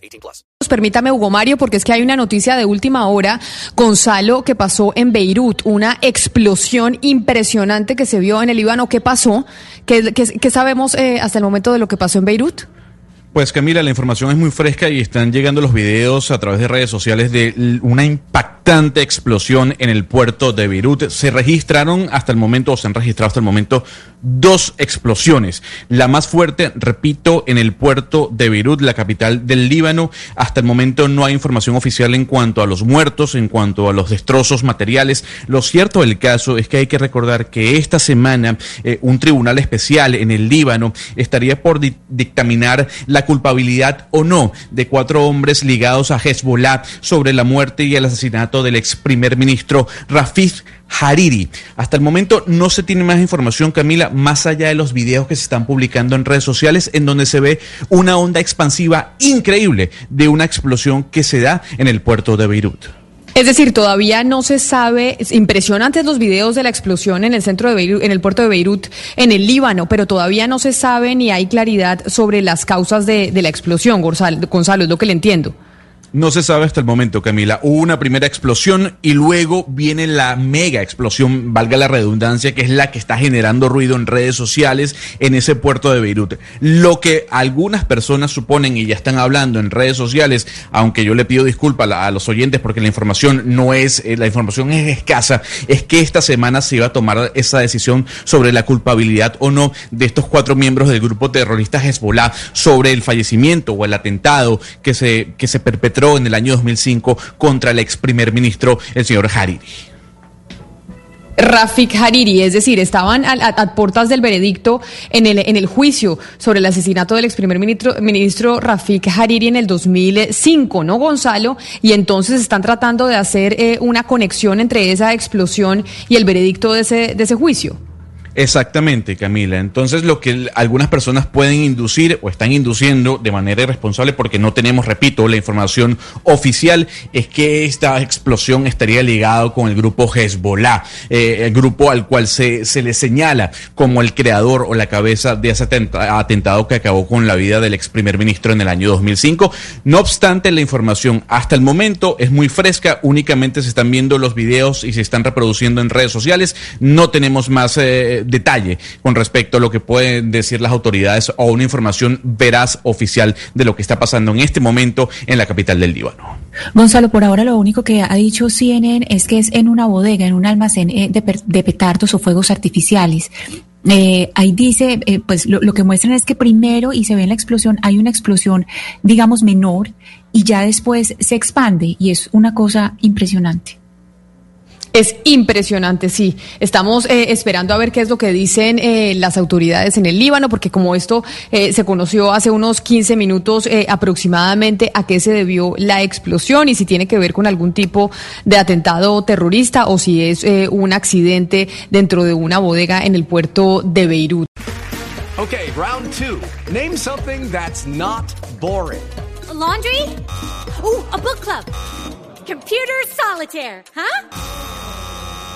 18 plus. Permítame, Hugo Mario, porque es que hay una noticia de última hora, Gonzalo, que pasó en Beirut. Una explosión impresionante que se vio en el Líbano. ¿Qué pasó? ¿Qué, qué, qué sabemos eh, hasta el momento de lo que pasó en Beirut? Pues Camila, la información es muy fresca y están llegando los videos a través de redes sociales de una impactante explosión en el puerto de Beirut. Se registraron hasta el momento, o se han registrado hasta el momento, dos explosiones. La más fuerte, repito, en el puerto de Beirut, la capital del Líbano. Hasta el momento no hay información oficial en cuanto a los muertos, en cuanto a los destrozos materiales. Lo cierto del caso es que hay que recordar que esta semana eh, un tribunal especial en el Líbano estaría por dictaminar la culpabilidad o no de cuatro hombres ligados a Hezbollah sobre la muerte y el asesinato del ex primer ministro Rafif Hariri. Hasta el momento no se tiene más información, Camila, más allá de los videos que se están publicando en redes sociales, en donde se ve una onda expansiva increíble de una explosión que se da en el puerto de Beirut. Es decir, todavía no se sabe, impresionantes los videos de la explosión en el centro de Beirut, en el puerto de Beirut, en el Líbano, pero todavía no se sabe ni hay claridad sobre las causas de, de la explosión, Gonzalo, Gonzalo, es lo que le entiendo. No se sabe hasta el momento, Camila. Hubo una primera explosión y luego viene la mega explosión, valga la redundancia, que es la que está generando ruido en redes sociales en ese puerto de Beirut. Lo que algunas personas suponen y ya están hablando en redes sociales, aunque yo le pido disculpas a los oyentes porque la información no es, eh, la información es escasa, es que esta semana se iba a tomar esa decisión sobre la culpabilidad o no de estos cuatro miembros del grupo terrorista Hezbollah sobre el fallecimiento o el atentado que se, que se perpetró en el año 2005 contra el ex primer ministro, el señor Hariri. Rafik Hariri, es decir, estaban a, puertas del veredicto en el, en el juicio sobre el asesinato del ex primer ministro, ministro Rafik Hariri en el 2005, ¿no, Gonzalo? Y entonces están tratando de hacer eh, una conexión entre esa explosión y el veredicto de ese, de ese juicio. Exactamente, Camila. Entonces, lo que algunas personas pueden inducir o están induciendo de manera irresponsable, porque no tenemos, repito, la información oficial, es que esta explosión estaría ligada con el grupo Hezbollah, eh, el grupo al cual se, se le señala como el creador o la cabeza de ese atentado que acabó con la vida del ex primer ministro en el año 2005. No obstante, la información hasta el momento es muy fresca, únicamente se están viendo los videos y se están reproduciendo en redes sociales. No tenemos más. Eh, detalle con respecto a lo que pueden decir las autoridades o una información veraz oficial de lo que está pasando en este momento en la capital del Líbano. Gonzalo, por ahora lo único que ha dicho CNN es que es en una bodega, en un almacén eh, de, petardos o fuegos artificiales. Eh, ahí dice, eh, pues lo, lo, que muestran es que primero, y se ve en la explosión, hay una explosión, digamos, menor, y ya después se expande, y es una cosa impresionante. Es impresionante, sí. Estamos eh, esperando a ver qué es lo que dicen eh, las autoridades en el Líbano, porque como esto eh, se conoció hace unos 15 minutos aproximadamente a qué se debió la explosión y si tiene que ver con algún tipo de atentado terrorista o si es un accidente dentro de una bodega en el puerto de Beirut. Okay, round two. Name something that's not boring. laundry? Oh, a book club. Computer solitaire, huh?